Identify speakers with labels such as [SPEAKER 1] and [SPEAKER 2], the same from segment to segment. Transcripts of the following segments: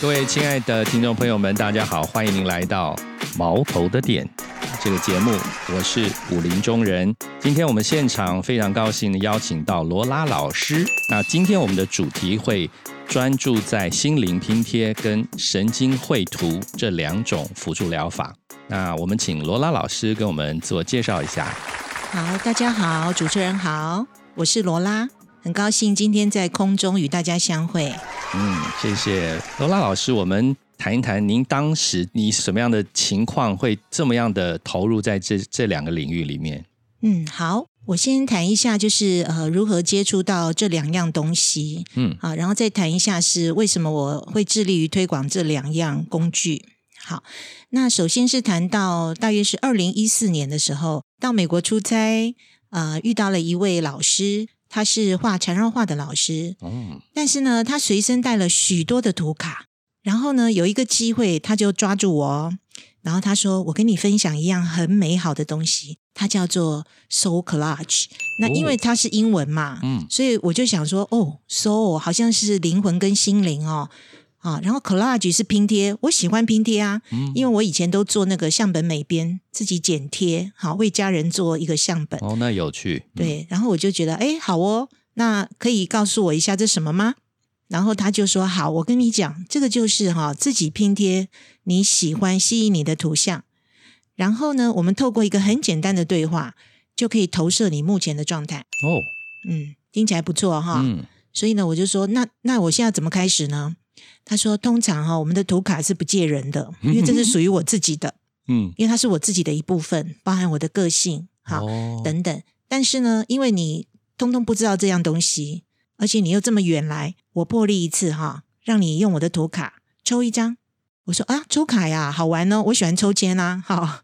[SPEAKER 1] 各位亲爱的听众朋友们，大家好，欢迎您来到毛头的点这个节目，我是武林中人。今天我们现场非常高兴的邀请到罗拉老师。那今天我们的主题会专注在心灵拼贴跟神经绘图这两种辅助疗法。那我们请罗拉老师跟我们自我介绍一下。
[SPEAKER 2] 好，大家好，主持人好，我是罗拉，很高兴今天在空中与大家相会。
[SPEAKER 1] 嗯，谢谢罗拉老师。我们谈一谈您当时你什么样的情况会这么样的投入在这这两个领域里面？
[SPEAKER 2] 嗯，好，我先谈一下，就是呃，如何接触到这两样东西。嗯，啊，然后再谈一下是为什么我会致力于推广这两样工具。好，那首先是谈到大约是二零一四年的时候，到美国出差，呃，遇到了一位老师。他是画缠绕画的老师，哦，但是呢，他随身带了许多的图卡。然后呢，有一个机会，他就抓住我，然后他说：“我跟你分享一样很美好的东西，它叫做 Soul Collage。那因为它是英文嘛，嗯，所以我就想说，哦，Soul 好像是灵魂跟心灵哦。”啊，然后 collage 是拼贴，我喜欢拼贴啊，因为我以前都做那个相本美编，自己剪贴，好为家人做一个相本。
[SPEAKER 1] 哦，那有趣。
[SPEAKER 2] 对，然后我就觉得，哎，好哦，那可以告诉我一下这什么吗？然后他就说，好，我跟你讲，这个就是哈自己拼贴你喜欢吸引你的图像，然后呢，我们透过一个很简单的对话，就可以投射你目前的状态。哦，嗯，听起来不错哈。嗯，所以呢，我就说，那那我现在怎么开始呢？他说：“通常哈，我们的图卡是不借人的，因为这是属于我自己的，嗯，因为它是我自己的一部分，包含我的个性，好等等。但是呢，因为你通通不知道这样东西，而且你又这么远来，我破例一次哈，让你用我的图卡抽一张。我说啊，抽卡呀，好玩哦，我喜欢抽签啊，好。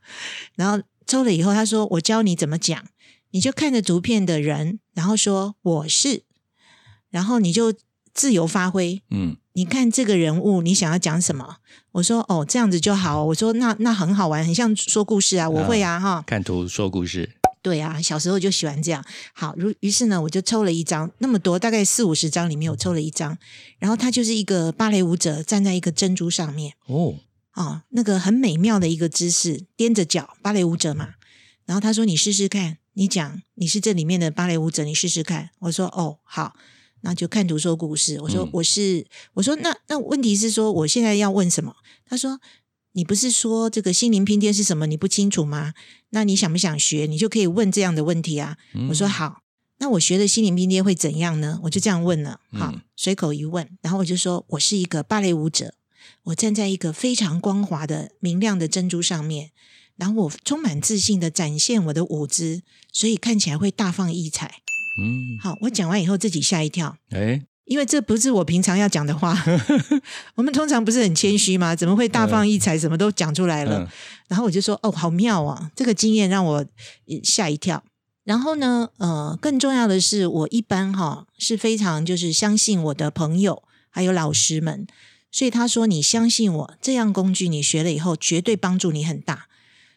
[SPEAKER 2] 然后抽了以后，他说我教你怎么讲，你就看着图片的人，然后说我是，然后你就自由发挥，嗯。”你看这个人物，你想要讲什么？我说哦，这样子就好。我说那那很好玩，很像说故事啊，我会啊哈。
[SPEAKER 1] 看图说故事，
[SPEAKER 2] 对啊，小时候就喜欢这样。好，如于是呢，我就抽了一张，那么多大概四五十张里面，我抽了一张，然后他就是一个芭蕾舞者站在一个珍珠上面哦哦，那个很美妙的一个姿势，踮着脚，芭蕾舞者嘛。然后他说：“你试试看，你讲你是这里面的芭蕾舞者，你试试看。”我说：“哦，好。”那就看图说故事。我说我是，我说那那问题是说，我现在要问什么？他说你不是说这个心灵拼贴是什么？你不清楚吗？那你想不想学？你就可以问这样的问题啊。我说好，那我学的心灵拼贴会怎样呢？我就这样问了，好，随口一问，然后我就说我是一个芭蕾舞者，我站在一个非常光滑的明亮的珍珠上面，然后我充满自信的展现我的舞姿，所以看起来会大放异彩。嗯，好，我讲完以后自己吓一跳，哎，因为这不是我平常要讲的话。我们通常不是很谦虚吗？怎么会大放异彩，什么都讲出来了？然后我就说，哦，好妙啊！这个经验让我吓一跳。然后呢，呃，更重要的是，我一般哈是非常就是相信我的朋友还有老师们，所以他说你相信我，这样工具你学了以后，绝对帮助你很大。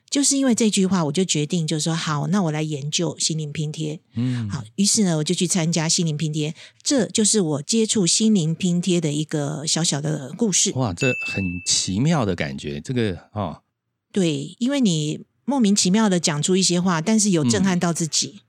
[SPEAKER 2] 就是因为这句话，我就决定，就是说好，那我来研究心灵拼贴。嗯，好，于是呢，我就去参加心灵拼贴，这就是我接触心灵拼贴的一个小小的故事。
[SPEAKER 1] 哇，这很奇妙的感觉，这个哦，
[SPEAKER 2] 对，因为你莫名其妙的讲出一些话，但是有震撼到自己，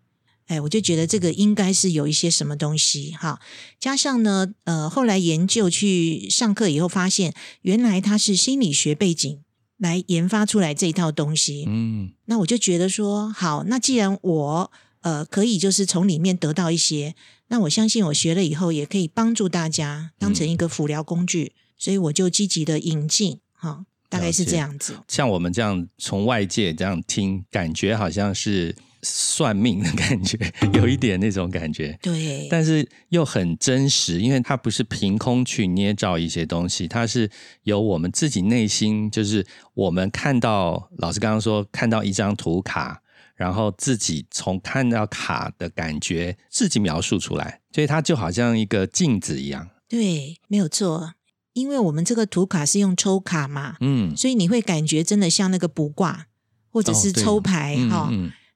[SPEAKER 2] 哎，我就觉得这个应该是有一些什么东西哈。加上呢，呃，后来研究去上课以后，发现原来他是心理学背景。来研发出来这一套东西，嗯，那我就觉得说，好，那既然我呃可以就是从里面得到一些，那我相信我学了以后也可以帮助大家当成一个辅疗工具，所以我就积极的引进，哈，大概是这样子。
[SPEAKER 1] 像我们这样从外界这样听，感觉好像是。算命的感觉，有一点那种感觉，
[SPEAKER 2] 对，
[SPEAKER 1] 但是又很真实，因为它不是凭空去捏造一些东西，它是由我们自己内心，就是我们看到老师刚刚说看到一张图卡，然后自己从看到卡的感觉自己描述出来，所以它就好像一个镜子一样。
[SPEAKER 2] 对，没有错，因为我们这个图卡是用抽卡嘛，嗯，所以你会感觉真的像那个卜卦或者是抽牌哈。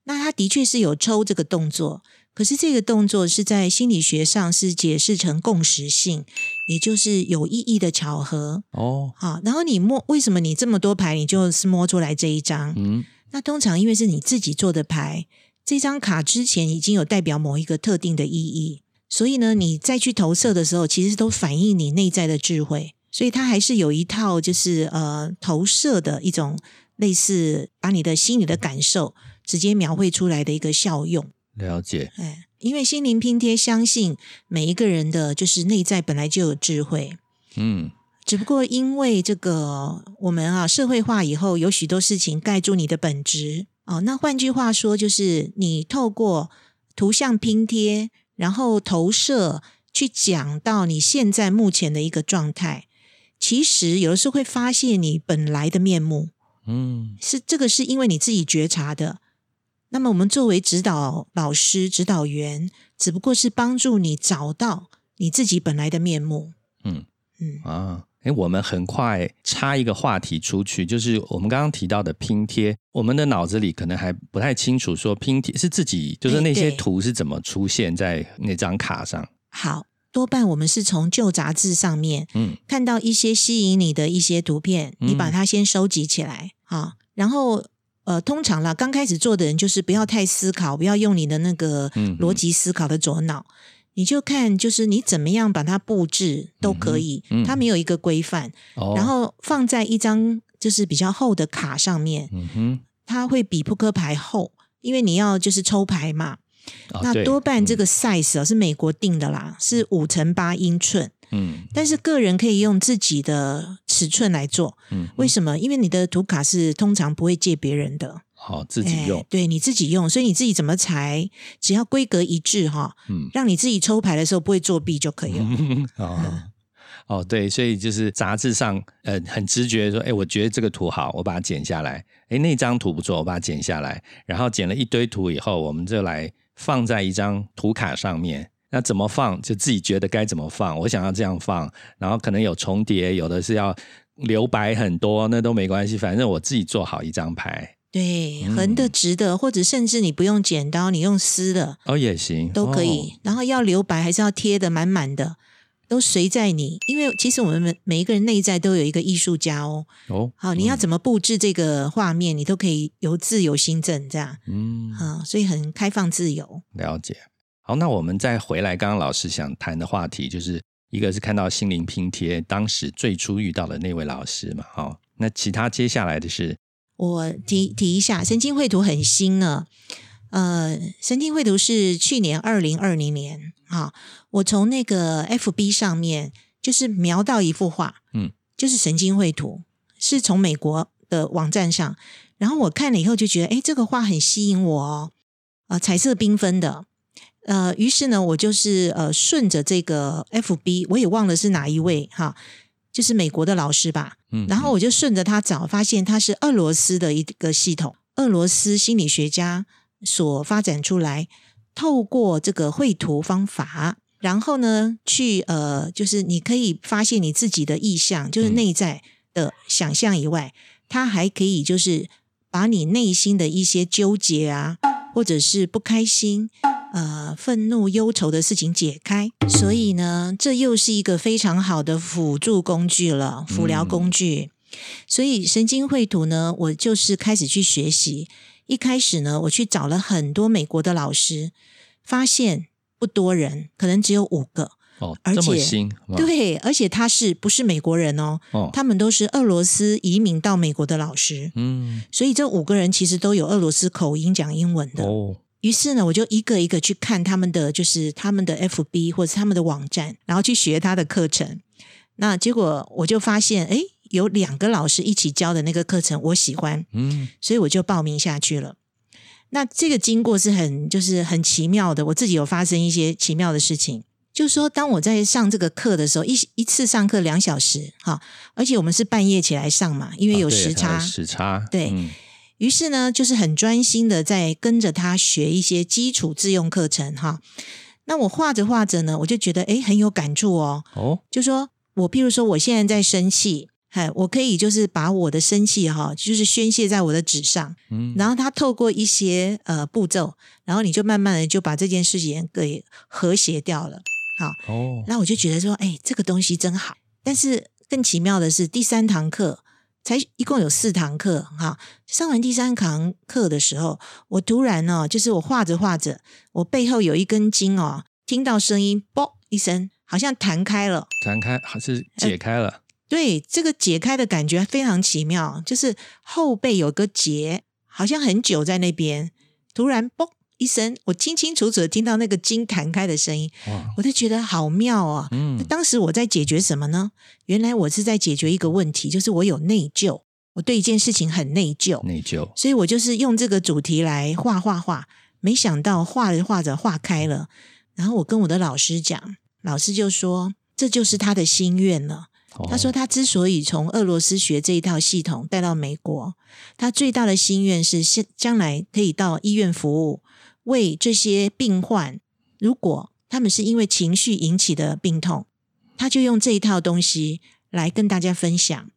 [SPEAKER 2] 那他的确是有抽这个动作，可是这个动作是在心理学上是解释成共识性，也就是有意义的巧合哦。好，然后你摸，为什么你这么多牌，你就是摸出来这一张？嗯，那通常因为是你自己做的牌，这张卡之前已经有代表某一个特定的意义，所以呢，你再去投射的时候，其实都反映你内在的智慧。所以它还是有一套，就是呃投射的一种类似把你的心理的感受直接描绘出来的一个效用。
[SPEAKER 1] 了解，
[SPEAKER 2] 哎，因为心灵拼贴相信每一个人的就是内在本来就有智慧，嗯，只不过因为这个我们啊社会化以后，有许多事情盖住你的本质哦。那换句话说，就是你透过图像拼贴，然后投射去讲到你现在目前的一个状态。其实有的时候会发现你本来的面目，嗯，是这个是因为你自己觉察的。那么我们作为指导老师、指导员，只不过是帮助你找到你自己本来的面目。嗯
[SPEAKER 1] 嗯啊，哎，我们很快插一个话题出去，就是我们刚刚提到的拼贴，我们的脑子里可能还不太清楚，说拼贴是自己，就是那些图是怎么出现在那张卡上。
[SPEAKER 2] 好。多半我们是从旧杂志上面，嗯，看到一些吸引你的一些图片，你把它先收集起来啊，然后呃，通常啦，刚开始做的人就是不要太思考，不要用你的那个逻辑思考的左脑，你就看就是你怎么样把它布置都可以，它没有一个规范，然后放在一张就是比较厚的卡上面，嗯，它会比扑克牌厚，因为你要就是抽牌嘛。那多半这个 size 啊是美国定的啦，是五乘八英寸。嗯，但是个人可以用自己的尺寸来做。嗯，为什么？因为你的图卡是通常不会借别人的。
[SPEAKER 1] 好，自己用。
[SPEAKER 2] 对，你自己用，所以你自己怎么裁，只要规格一致哈，嗯，让你自己抽牌的时候不会作弊就可以了。
[SPEAKER 1] 哦，哦，对，所以就是杂志上，呃，很直觉说，哎，我觉得这个图好，我把它剪下来。哎，那张图不错，我把它剪下来。然后剪了一堆图以后，我们就来。放在一张图卡上面，那怎么放就自己觉得该怎么放。我想要这样放，然后可能有重叠，有的是要留白很多，那都没关系，反正我自己做好一张牌。
[SPEAKER 2] 对，横的、直的，或者甚至你不用剪刀，你用撕的
[SPEAKER 1] 哦也行，
[SPEAKER 2] 都可以。然后要留白还是要贴的满满的。都随在你，因为其实我们每每一个人内在都有一个艺术家哦。哦，好，你要怎么布置这个画面，你都可以由自由心证这样。嗯，啊，所以很开放自由。
[SPEAKER 1] 了解。好，那我们再回来，刚刚老师想谈的话题，就是一个是看到心灵拼贴，当时最初遇到的那位老师嘛。好，那其他接下来的是，
[SPEAKER 2] 我提提一下，神经绘图很新呢。呃，神经绘图是去年二零二零年啊，我从那个 FB 上面就是瞄到一幅画，嗯，就是神经绘图，是从美国的网站上，然后我看了以后就觉得，哎，这个画很吸引我哦，呃，彩色缤纷的，呃，于是呢，我就是呃顺着这个 FB，我也忘了是哪一位哈，就是美国的老师吧，嗯，然后我就顺着他找，发现他是俄罗斯的一个系统，俄罗斯心理学家。所发展出来，透过这个绘图方法，然后呢，去呃，就是你可以发现你自己的意向，就是内在的想象以外，它还可以就是把你内心的一些纠结啊，或者是不开心、呃愤怒、忧愁的事情解开。所以呢，这又是一个非常好的辅助工具了，辅疗工具。所以神经绘图呢，我就是开始去学习。一开始呢，我去找了很多美国的老师，发现不多人，可能只有五个
[SPEAKER 1] 哦，而且新
[SPEAKER 2] 对，而且他是不是美国人哦？哦，他们都是俄罗斯移民到美国的老师，嗯，所以这五个人其实都有俄罗斯口音讲英文的哦。于是呢，我就一个一个去看他们的，就是他们的 FB 或者他们的网站，然后去学他的课程。那结果我就发现，哎。有两个老师一起教的那个课程，我喜欢，嗯，所以我就报名下去了。那这个经过是很就是很奇妙的，我自己有发生一些奇妙的事情。就是说，当我在上这个课的时候，一一次上课两小时，哈，而且我们是半夜起来上嘛，因为有时差，
[SPEAKER 1] 时差，
[SPEAKER 2] 对于是呢，就是很专心的在跟着他学一些基础自用课程，哈。那我画着画着呢，我就觉得哎很有感触哦，哦，就说我譬如说我现在在生气。哎，我可以就是把我的生气哈，就是宣泄在我的纸上，嗯，然后他透过一些呃步骤，然后你就慢慢的就把这件事情给和谐掉了，好，哦，那我就觉得说，哎，这个东西真好。但是更奇妙的是，第三堂课才一共有四堂课，哈，上完第三堂课的时候，我突然呢，就是我画着画着，我背后有一根筋哦，听到声音，啵一声，好像弹开了，
[SPEAKER 1] 弹开还是解开了。
[SPEAKER 2] 对，这个解开的感觉非常奇妙，就是后背有个结，好像很久在那边，突然嘣一声，我清清楚楚的听到那个筋弹开的声音，我就觉得好妙啊！嗯，当时我在解决什么呢？原来我是在解决一个问题，就是我有内疚，我对一件事情很内疚，
[SPEAKER 1] 内疚，
[SPEAKER 2] 所以我就是用这个主题来画画画，没想到画着画着画开了，然后我跟我的老师讲，老师就说这就是他的心愿了。他说：“他之所以从俄罗斯学这一套系统带到美国，他最大的心愿是将将来可以到医院服务，为这些病患，如果他们是因为情绪引起的病痛，他就用这一套东西来跟大家分享，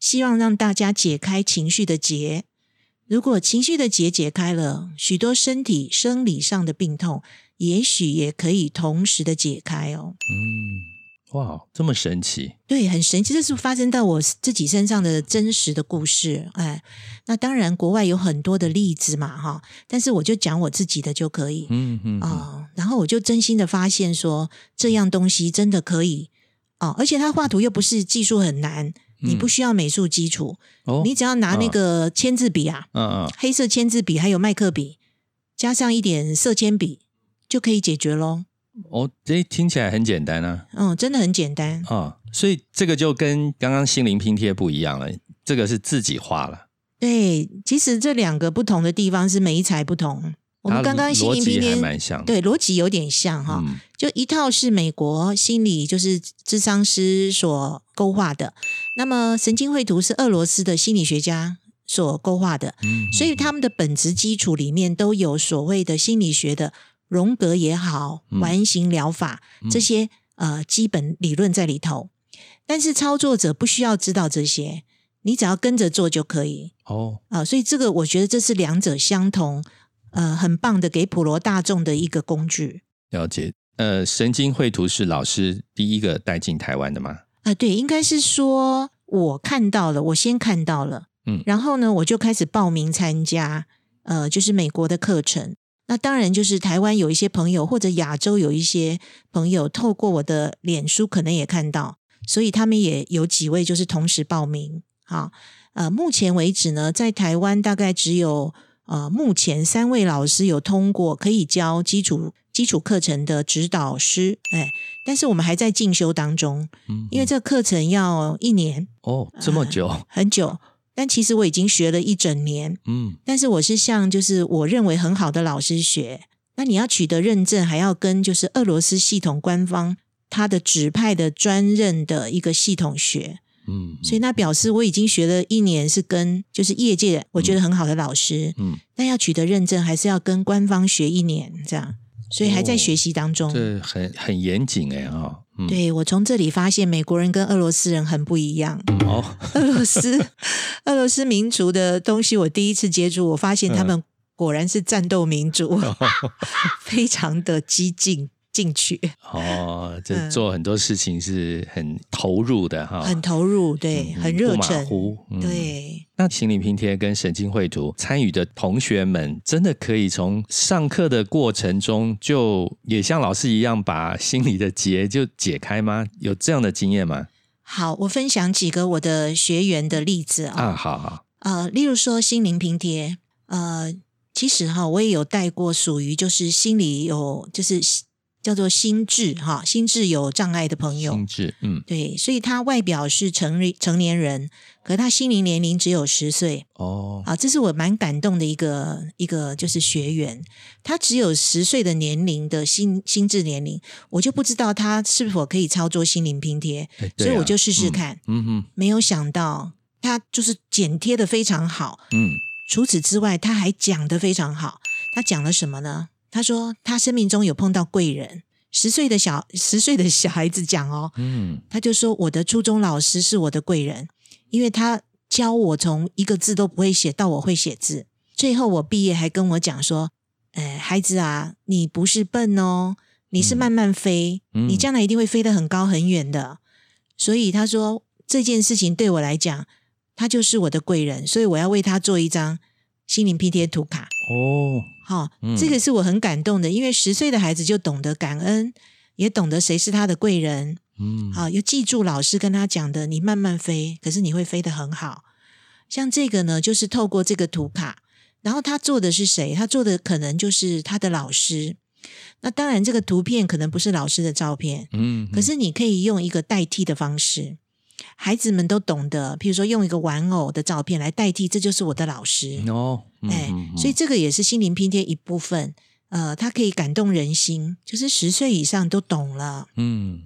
[SPEAKER 2] 希望让大家解开情绪的结。如果情绪的结解开了，许多身体生理上的病痛，也许也可以同时的解开哦。”嗯。
[SPEAKER 1] 哇，这么神奇！
[SPEAKER 2] 对，很神奇，这是发生在我自己身上的真实的故事。哎，那当然，国外有很多的例子嘛，哈。但是我就讲我自己的就可以。嗯嗯啊，然后我就真心的发现说，这样东西真的可以哦，而且他画图又不是技术很难，你不需要美术基础，你只要拿那个签字笔啊，嗯嗯，黑色签字笔还有麦克笔，加上一点色铅笔，就可以解决喽。
[SPEAKER 1] 哦，这听起来很简单啊！
[SPEAKER 2] 嗯，真的很简单
[SPEAKER 1] 啊，所以这个就跟刚刚心灵拼贴不一样了，这个是自己画了。
[SPEAKER 2] 对，其实这两个不同的地方是每一材不同。我们刚刚心灵拼贴
[SPEAKER 1] 蛮像，
[SPEAKER 2] 对，逻辑有点像哈。就一套是美国心理就是智商师所勾画的，那么神经绘图是俄罗斯的心理学家所勾画的，所以他们的本质基础里面都有所谓的心理学的。荣格也好，完形疗法这些呃基本理论在里头，但是操作者不需要知道这些，你只要跟着做就可以。哦。啊，所以这个我觉得这是两者相同，呃，很棒的给普罗大众的一个工具。
[SPEAKER 1] 了解，呃，神经绘图是老师第一个带进台湾的吗？
[SPEAKER 2] 啊，对，应该是说我看到了，我先看到了，嗯，然后呢，我就开始报名参加，呃，就是美国的课程。那当然，就是台湾有一些朋友，或者亚洲有一些朋友，透过我的脸书可能也看到，所以他们也有几位就是同时报名。好，呃，目前为止呢，在台湾大概只有呃目前三位老师有通过可以教基础基础课程的指导师，哎，但是我们还在进修当中，嗯，因为这个课程要一年
[SPEAKER 1] 哦，这么久，
[SPEAKER 2] 很久。但其实我已经学了一整年，嗯，但是我是向就是我认为很好的老师学。那你要取得认证，还要跟就是俄罗斯系统官方他的指派的专任的一个系统学，嗯，所以那表示我已经学了一年，是跟就是业界我觉得很好的老师，嗯，但要取得认证，还是要跟官方学一年这样。所以还在学习当中，
[SPEAKER 1] 这很很严谨哎啊！
[SPEAKER 2] 对我从这里发现，美国人跟俄罗斯人很不一样。哦，俄罗斯俄罗斯民族的东西，我第一次接触，我发现他们果然是战斗民族，非常的激进。进去
[SPEAKER 1] 哦，这做很多事情是很投入的哈，
[SPEAKER 2] 很投入，对，很热忱，对。
[SPEAKER 1] 那心理拼贴跟神经绘图参与的同学们，真的可以从上课的过程中就也像老师一样把心里的结就解开吗？有这样的经验吗？
[SPEAKER 2] 好，我分享几个我的学员的例子啊。
[SPEAKER 1] 啊，好好。
[SPEAKER 2] 呃，例如说心灵拼贴，呃，其实哈，我也有带过属于就是心理有就是。叫做心智哈，心智有障碍的朋友，
[SPEAKER 1] 心智嗯，
[SPEAKER 2] 对，所以他外表是成成年人，可他心灵年龄只有十岁哦，啊，这是我蛮感动的一个一个就是学员，他只有十岁的年龄的心心智年龄，我就不知道他是否可以操作心灵拼贴，所以我就试试看，嗯哼，没有想到他就是剪贴的非常好，嗯，除此之外他还讲的非常好，他讲了什么呢？他说他生命中有碰到贵人，十岁的小十岁的小孩子讲哦，嗯，他就说我的初中老师是我的贵人，因为他教我从一个字都不会写到我会写字。最后我毕业还跟我讲说：“哎，孩子啊，你不是笨哦，你是慢慢飞，你将来一定会飞得很高很远的。”所以他说这件事情对我来讲，他就是我的贵人，所以我要为他做一张心灵拼贴图卡。哦，好，这个是我很感动的，因为十岁的孩子就懂得感恩，也懂得谁是他的贵人。嗯，好，又记住老师跟他讲的，你慢慢飞，可是你会飞得很好。像这个呢，就是透过这个图卡。然后他做的是谁？他做的可能就是他的老师。那当然，这个图片可能不是老师的照片，嗯。可是你可以用一个代替的方式，孩子们都懂得，譬如说用一个玩偶的照片来代替，这就是我的老师哦。哎，所以这个也是心灵拼贴一部分。呃，它可以感动人心，就是十岁以上都懂了。嗯。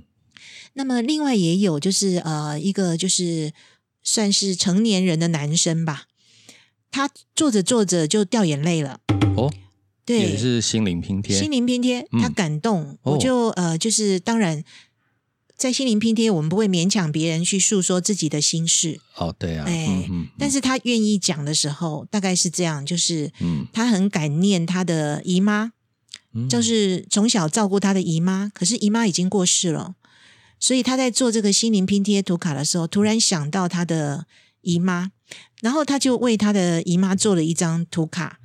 [SPEAKER 2] 那么另外也有就是呃一个就是算是成年人的男生吧。他做着做着就掉眼泪了哦，
[SPEAKER 1] 对，也是心灵拼贴，
[SPEAKER 2] 心灵拼贴，他感动，我就呃，就是当然，在心灵拼贴，我们不会勉强别人去诉说自己的心事。
[SPEAKER 1] 哦，对啊，哎，
[SPEAKER 2] 但是他愿意讲的时候，大概是这样，就是嗯，他很感念他的姨妈，就是从小照顾他的姨妈，可是姨妈已经过世了，所以他在做这个心灵拼贴图卡的时候，突然想到他的姨妈。然后他就为他的姨妈做了一张图卡，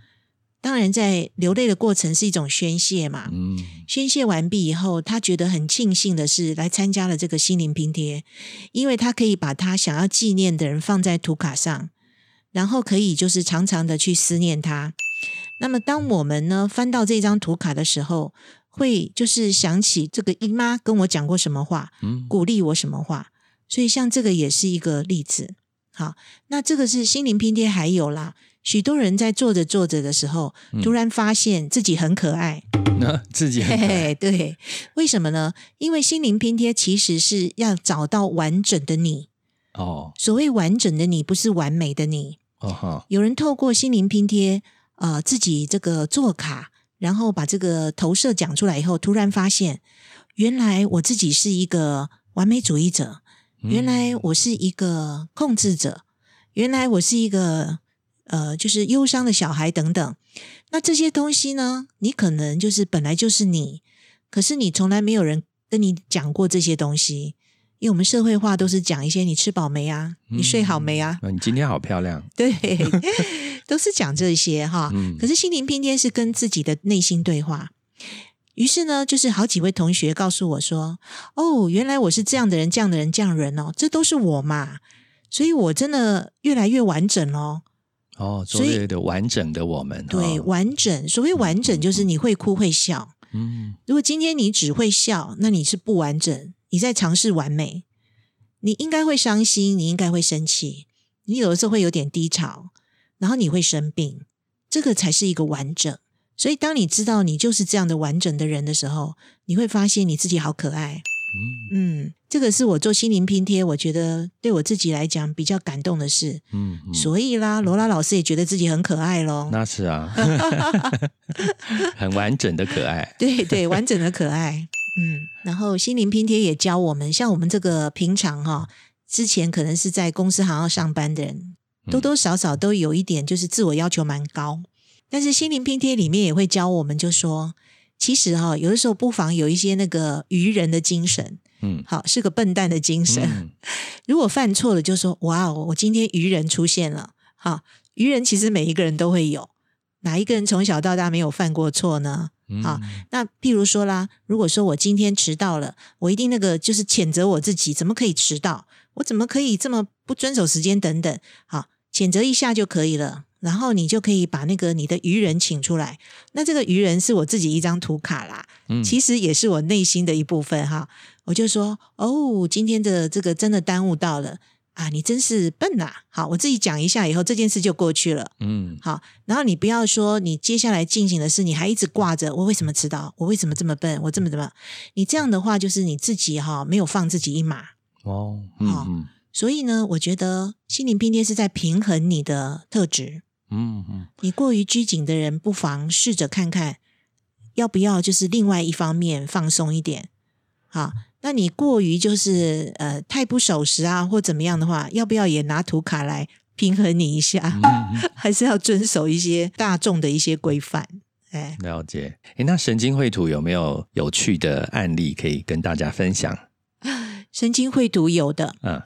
[SPEAKER 2] 当然在流泪的过程是一种宣泄嘛。嗯，宣泄完毕以后，他觉得很庆幸的是来参加了这个心灵拼贴，因为他可以把他想要纪念的人放在图卡上，然后可以就是常常的去思念他。那么当我们呢翻到这张图卡的时候，会就是想起这个姨妈跟我讲过什么话，嗯，鼓励我什么话，所以像这个也是一个例子。好，那这个是心灵拼贴，还有啦，许多人在做着做着的时候，突然发现自己很可爱。
[SPEAKER 1] 那 自己很可爱，
[SPEAKER 2] 对，为什么呢？因为心灵拼贴其实是要找到完整的你。哦，所谓完整的你，不是完美的你。哦哈，有人透过心灵拼贴，呃，自己这个做卡，然后把这个投射讲出来以后，突然发现，原来我自己是一个完美主义者。原来我是一个控制者，原来我是一个呃，就是忧伤的小孩等等。那这些东西呢？你可能就是本来就是你，可是你从来没有人跟你讲过这些东西，因为我们社会化都是讲一些你吃饱没啊，你睡好没啊？
[SPEAKER 1] 你今天好漂亮，
[SPEAKER 2] 对，都是讲这些哈。可是心灵拼贴是跟自己的内心对话。于是呢，就是好几位同学告诉我说：“哦，原来我是这样的人，这样的人，这样人哦，这都是我嘛。所以我真的越来越完整哦。
[SPEAKER 1] 哦，所谓的完整的我们，
[SPEAKER 2] 对，完整。所谓完整，就是你会哭会笑。嗯，如果今天你只会笑，那你是不完整。你在尝试完美，你应该会伤心，你应该会生气，你有的时候会有点低潮，然后你会生病，这个才是一个完整。”所以，当你知道你就是这样的完整的人的时候，你会发现你自己好可爱。嗯，这个是我做心灵拼贴，我觉得对我自己来讲比较感动的事。嗯，所以啦，罗拉老师也觉得自己很可爱咯。
[SPEAKER 1] 那是啊，很完整的可爱。
[SPEAKER 2] 对对，完整的可爱。嗯，然后心灵拼贴也教我们，像我们这个平常哈，之前可能是在公司行要上班的人，多多少少都有一点就是自我要求蛮高。但是心灵拼贴里面也会教我们，就说其实哈，有的时候不妨有一些那个愚人的精神，嗯，好是个笨蛋的精神。如果犯错了，就说哇哦，我今天愚人出现了。好，愚人其实每一个人都会有，哪一个人从小到大没有犯过错呢？好，那譬如说啦，如果说我今天迟到了，我一定那个就是谴责我自己，怎么可以迟到？我怎么可以这么不遵守时间？等等，好，谴责一下就可以了。然后你就可以把那个你的愚人请出来，那这个愚人是我自己一张图卡啦，嗯，其实也是我内心的一部分哈。我就说哦，今天的这个真的耽误到了啊，你真是笨呐。好，我自己讲一下以后这件事就过去了，嗯，好。然后你不要说你接下来进行的事，你还一直挂着我为什么迟到，我为什么这么笨，我这么怎么？你这样的话就是你自己哈没有放自己一马哦，好。所以呢，我觉得心灵拼贴是在平衡你的特质。嗯嗯，你过于拘谨的人，不妨试着看看，要不要就是另外一方面放松一点。好，那你过于就是呃太不守时啊，或怎么样的话，要不要也拿图卡来平衡你一下？还是要遵守一些大众的一些规范？哎，
[SPEAKER 1] 了解。哎，那神经绘图有没有有趣的案例可以跟大家分享？
[SPEAKER 2] 神经绘图有的，嗯，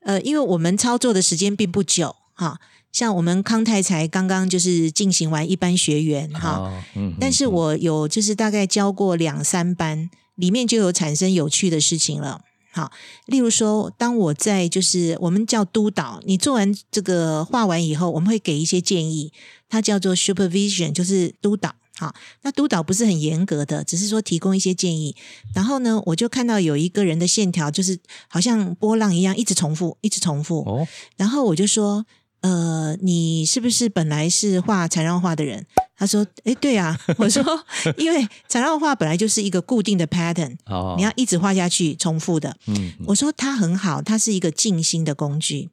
[SPEAKER 2] 呃，因为我们操作的时间并不久，哈。像我们康泰才刚刚就是进行完一班学员哈，嗯但是我有就是大概教过两三班，里面就有产生有趣的事情了。好，例如说，当我在就是我们叫督导，你做完这个画完以后，我们会给一些建议，它叫做 supervision，就是督导。好，那督导不是很严格的，只是说提供一些建议。然后呢，我就看到有一个人的线条就是好像波浪一样，一直重复，一直重复。哦，然后我就说。呃，你是不是本来是画缠绕画的人？他说：“哎，对啊。”我说：“因为缠绕画本来就是一个固定的 pattern，哦，你要一直画下去，重复的。”嗯，我说它很好，它是一个静心的工具。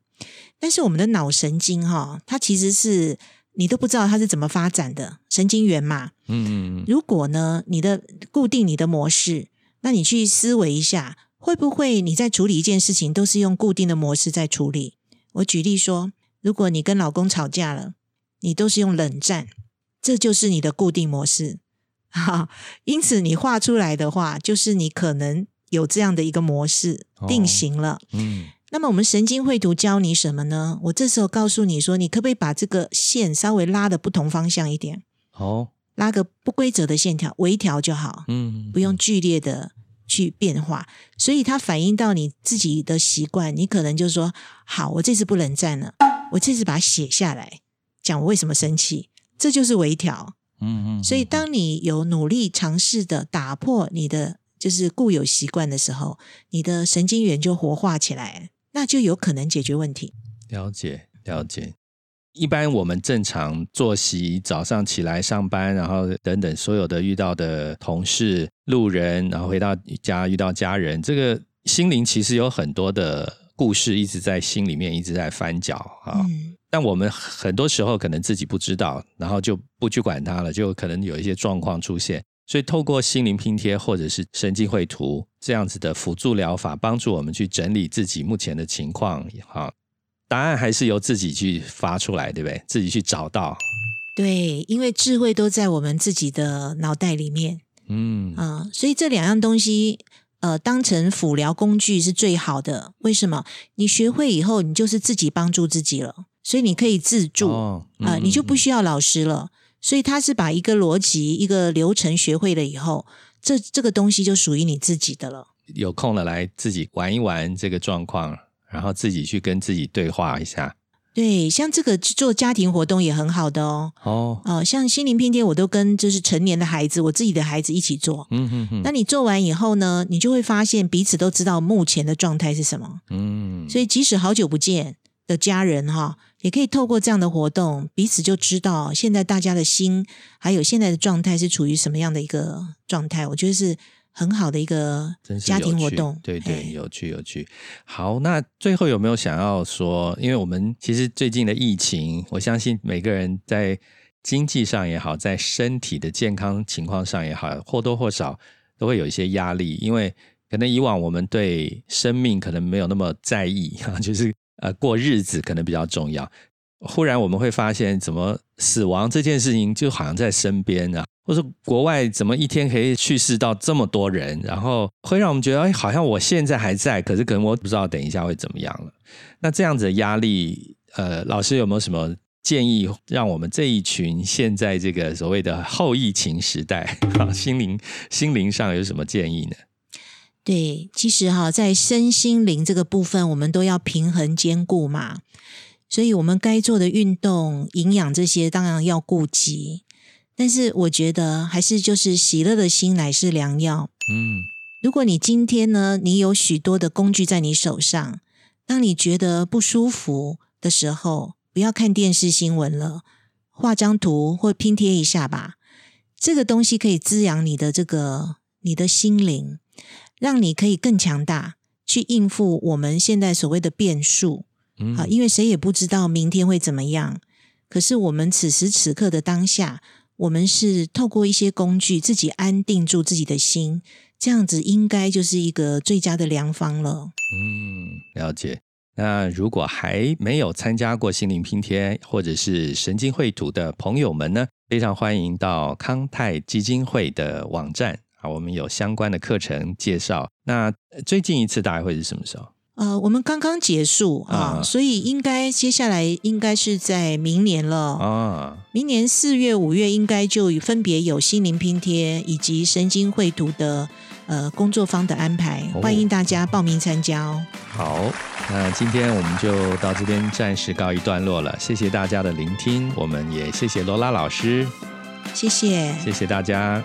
[SPEAKER 2] 但是我们的脑神经哈，它其实是你都不知道它是怎么发展的神经元嘛。嗯嗯嗯。如果呢，你的固定你的模式，那你去思维一下，会不会你在处理一件事情都是用固定的模式在处理？我举例说。如果你跟老公吵架了，你都是用冷战，这就是你的固定模式。哈，因此你画出来的话，就是你可能有这样的一个模式定型了。嗯，那么我们神经绘图教你什么呢？我这时候告诉你说，你可不可以把这个线稍微拉的不同方向一点？哦，拉个不规则的线条，微调就好。嗯，不用剧烈的。去变化，所以它反映到你自己的习惯，你可能就说：好，我这次不冷战了，我这次把它写下来，讲我为什么生气，这就是微调。嗯嗯。所以，当你有努力尝试的打破你的就是固有习惯的时候，你的神经元就活化起来，那就有可能解决问题。
[SPEAKER 1] 了解，了解。一般我们正常作息，早上起来上班，然后等等所有的遇到的同事、路人，然后回到家遇到家人，这个心灵其实有很多的故事一直在心里面一直在翻搅啊。但我们很多时候可能自己不知道，然后就不去管它了，就可能有一些状况出现。所以透过心灵拼贴或者是神经绘图这样子的辅助疗法，帮助我们去整理自己目前的情况，哈。答案还是由自己去发出来，对不对？自己去找到。
[SPEAKER 2] 对，因为智慧都在我们自己的脑袋里面。嗯啊，所以这两样东西，呃，当成辅疗工具是最好的。为什么？你学会以后，你就是自己帮助自己了，所以你可以自助啊，你就不需要老师了。所以他是把一个逻辑、一个流程学会了以后，这这个东西就属于你自己的了。
[SPEAKER 1] 有空了来自己玩一玩这个状况。然后自己去跟自己对话一下，
[SPEAKER 2] 对，像这个做家庭活动也很好的哦。哦，哦，像心灵拼贴，我都跟就是成年的孩子，我自己的孩子一起做。嗯哼哼。那你做完以后呢，你就会发现彼此都知道目前的状态是什么。嗯。所以即使好久不见的家人哈，也可以透过这样的活动，彼此就知道现在大家的心还有现在的状态是处于什么样的一个状态。我觉得是。很好的一个家庭活动，
[SPEAKER 1] 对对，有趣有趣。好，那最后有没有想要说？因为我们其实最近的疫情，我相信每个人在经济上也好，在身体的健康情况上也好，或多或少都会有一些压力。因为可能以往我们对生命可能没有那么在意，哈，就是呃过日子可能比较重要。忽然我们会发现，怎么死亡这件事情就好像在身边啊？或者国外怎么一天可以去世到这么多人，然后会让我们觉得，哎，好像我现在还在，可是可能我不知道等一下会怎么样了。那这样子的压力，呃，老师有没有什么建议，让我们这一群现在这个所谓的后疫情时代，啊，心灵心灵上有什么建议呢？
[SPEAKER 2] 对，其实哈，在身心灵这个部分，我们都要平衡兼顾嘛，所以我们该做的运动、营养这些，当然要顾及。但是我觉得还是就是喜乐的心乃是良药。嗯，如果你今天呢，你有许多的工具在你手上，当你觉得不舒服的时候，不要看电视新闻了，画张图或拼贴一下吧。这个东西可以滋养你的这个你的心灵，让你可以更强大，去应付我们现在所谓的变数。嗯，好，因为谁也不知道明天会怎么样。可是我们此时此刻的当下。我们是透过一些工具，自己安定住自己的心，这样子应该就是一个最佳的良方了。
[SPEAKER 1] 嗯，了解。那如果还没有参加过心灵拼贴或者是神经绘图的朋友们呢，非常欢迎到康泰基金会的网站啊，我们有相关的课程介绍。那最近一次大概会是什么时候？
[SPEAKER 2] 呃，我们刚刚结束啊，所以应该接下来应该是在明年了啊。明年四月、五月应该就分别有心灵拼贴以及神经绘图的呃工作坊的安排，欢迎大家报名参加哦。
[SPEAKER 1] 好，那今天我们就到这边暂时告一段落了，谢谢大家的聆听，我们也谢谢罗拉老师，
[SPEAKER 2] 谢谢，
[SPEAKER 1] 谢谢大家。